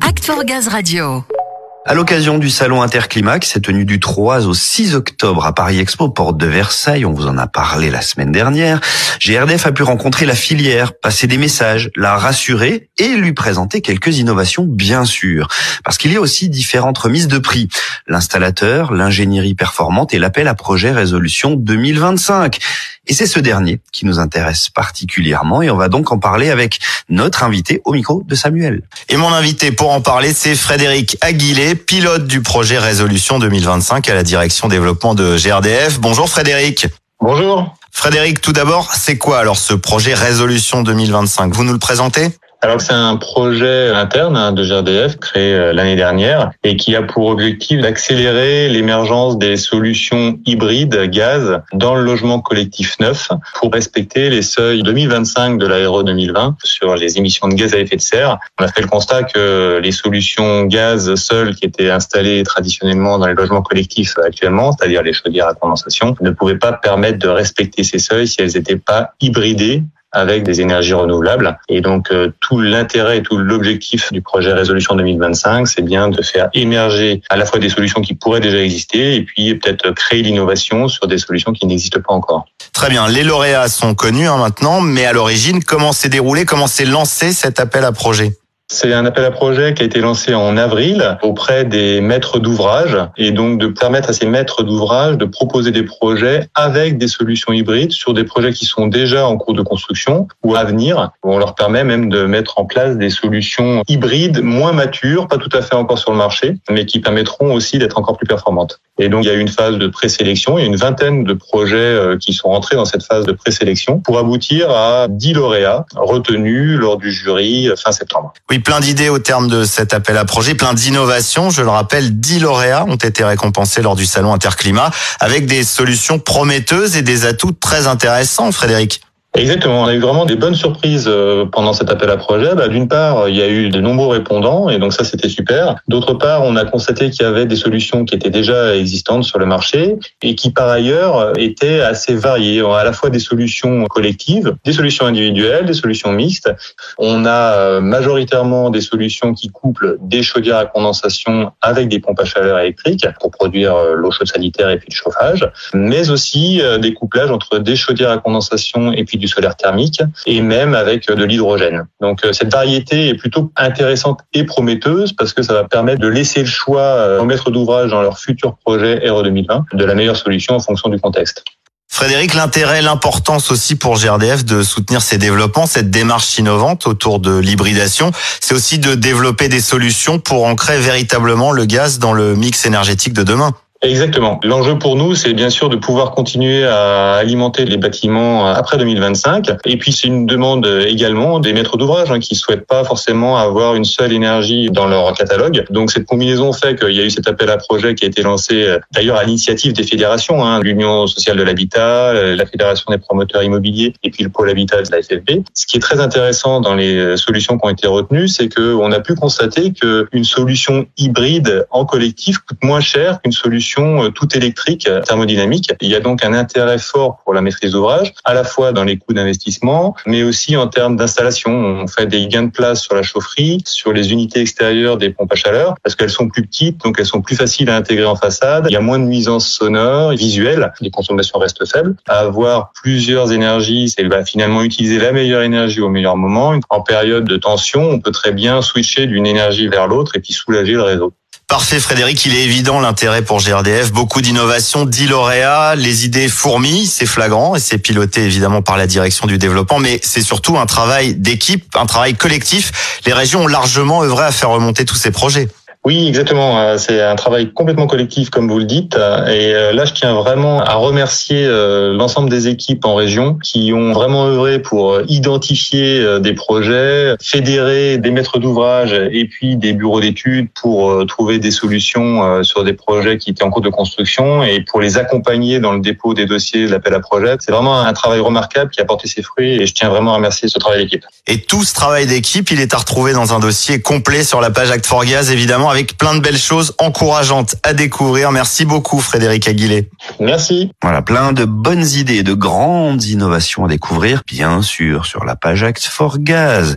Act for Gaz Radio. À l'occasion du salon Interclimat qui s'est tenu du 3 au 6 octobre à Paris Expo, porte de Versailles, on vous en a parlé la semaine dernière, GRDF a pu rencontrer la filière, passer des messages, la rassurer et lui présenter quelques innovations bien sûr. Parce qu'il y a aussi différentes remises de prix. L'installateur, l'ingénierie performante et l'appel à projet résolution 2025. Et c'est ce dernier qui nous intéresse particulièrement et on va donc en parler avec notre invité au micro de Samuel. Et mon invité pour en parler, c'est Frédéric Aguilé, pilote du projet Résolution 2025 à la direction développement de GRDF. Bonjour Frédéric. Bonjour. Frédéric, tout d'abord, c'est quoi alors ce projet Résolution 2025 Vous nous le présentez? Alors c'est un projet interne hein, de GRDF créé euh, l'année dernière et qui a pour objectif d'accélérer l'émergence des solutions hybrides gaz dans le logement collectif neuf pour respecter les seuils 2025 de l'ARE 2020 sur les émissions de gaz à effet de serre. On a fait le constat que les solutions gaz seules qui étaient installées traditionnellement dans les logements collectifs actuellement, c'est-à-dire les chaudières à condensation, ne pouvaient pas permettre de respecter ces seuils si elles n'étaient pas hybridées avec des énergies renouvelables. Et donc euh, tout l'intérêt et tout l'objectif du projet Résolution 2025, c'est bien de faire émerger à la fois des solutions qui pourraient déjà exister et puis peut-être créer l'innovation sur des solutions qui n'existent pas encore. Très bien, les lauréats sont connus hein, maintenant, mais à l'origine, comment s'est déroulé, comment s'est lancé cet appel à projet? C'est un appel à projet qui a été lancé en avril auprès des maîtres d'ouvrage et donc de permettre à ces maîtres d'ouvrage de proposer des projets avec des solutions hybrides sur des projets qui sont déjà en cours de construction ou à venir. On leur permet même de mettre en place des solutions hybrides moins matures, pas tout à fait encore sur le marché, mais qui permettront aussi d'être encore plus performantes. Et donc il y a eu une phase de présélection, il y a une vingtaine de projets euh, qui sont rentrés dans cette phase de présélection pour aboutir à 10 lauréats retenus lors du jury fin septembre plein d'idées au terme de cet appel à projet, plein d'innovations. Je le rappelle, 10 lauréats ont été récompensés lors du salon Interclimat avec des solutions prometteuses et des atouts très intéressants, Frédéric. Exactement, on a eu vraiment des bonnes surprises euh, pendant cet appel à projet. Bah, d'une part, il y a eu de nombreux répondants et donc ça c'était super. D'autre part, on a constaté qu'il y avait des solutions qui étaient déjà existantes sur le marché et qui par ailleurs étaient assez variées. On a à la fois des solutions collectives, des solutions individuelles, des solutions mixtes. On a euh, majoritairement des solutions qui couplent des chaudières à condensation avec des pompes à chaleur électriques pour produire euh, l'eau chaude sanitaire et puis le chauffage, mais aussi des couplages entre des chaudières à condensation et puis du solaire thermique et même avec de l'hydrogène. Donc euh, cette variété est plutôt intéressante et prometteuse parce que ça va permettre de laisser le choix euh, aux maîtres d'ouvrage dans leur futur projet RE 2020 de la meilleure solution en fonction du contexte. Frédéric, l'intérêt, l'importance aussi pour GRDF de soutenir ces développements, cette démarche innovante autour de l'hybridation, c'est aussi de développer des solutions pour ancrer véritablement le gaz dans le mix énergétique de demain. Exactement. L'enjeu pour nous, c'est bien sûr de pouvoir continuer à alimenter les bâtiments après 2025. Et puis, c'est une demande également des maîtres d'ouvrage hein, qui souhaitent pas forcément avoir une seule énergie dans leur catalogue. Donc, cette combinaison fait qu'il y a eu cet appel à projet qui a été lancé euh, d'ailleurs à l'initiative des fédérations, hein, l'Union sociale de l'habitat, euh, la Fédération des promoteurs immobiliers et puis le pôle habitat de la FFB. Ce qui est très intéressant dans les euh, solutions qui ont été retenues, c'est qu'on a pu constater qu'une solution hybride en collectif coûte moins cher qu'une solution euh, tout électrique euh, thermodynamique. Il y a donc un intérêt fort pour la maîtrise d'ouvrage, à la fois dans les coûts d'investissement, mais aussi en termes d'installation. On fait des gains de place sur la chaufferie, sur les unités extérieures des pompes à chaleur, parce qu'elles sont plus petites, donc elles sont plus faciles à intégrer en façade. Il y a moins de nuisances sonores, visuelles, les consommations restent faibles. avoir plusieurs énergies, c'est bah, finalement utiliser la meilleure énergie au meilleur moment. En période de tension, on peut très bien switcher d'une énergie vers l'autre et puis soulager le réseau. Parfait Frédéric, il est évident l'intérêt pour GRDF, beaucoup d'innovations, 10 lauréats, les idées fourmis, c'est flagrant et c'est piloté évidemment par la direction du développement, mais c'est surtout un travail d'équipe, un travail collectif. Les régions ont largement œuvré à faire remonter tous ces projets. Oui, exactement. Euh, c'est un travail complètement collectif, comme vous le dites. Et euh, là, je tiens vraiment à remercier euh, l'ensemble des équipes en région qui ont vraiment œuvré pour identifier des projets, fédérer des maîtres d'ouvrage et puis des bureaux d'études pour trouver des solutions sur des projets qui étaient en cours de construction et pour les accompagner dans le dépôt des dossiers de l'appel à projet. C'est vraiment un travail remarquable qui a porté ses fruits et je tiens vraiment à remercier ce travail d'équipe. Et tout ce travail d'équipe, il est à retrouver dans un dossier complet sur la page Act for Gaz, évidemment avec plein de belles choses encourageantes à découvrir. Merci beaucoup Frédéric Aguilé. Merci. Voilà, plein de bonnes idées, de grandes innovations à découvrir, bien sûr, sur la page Act for Gaz.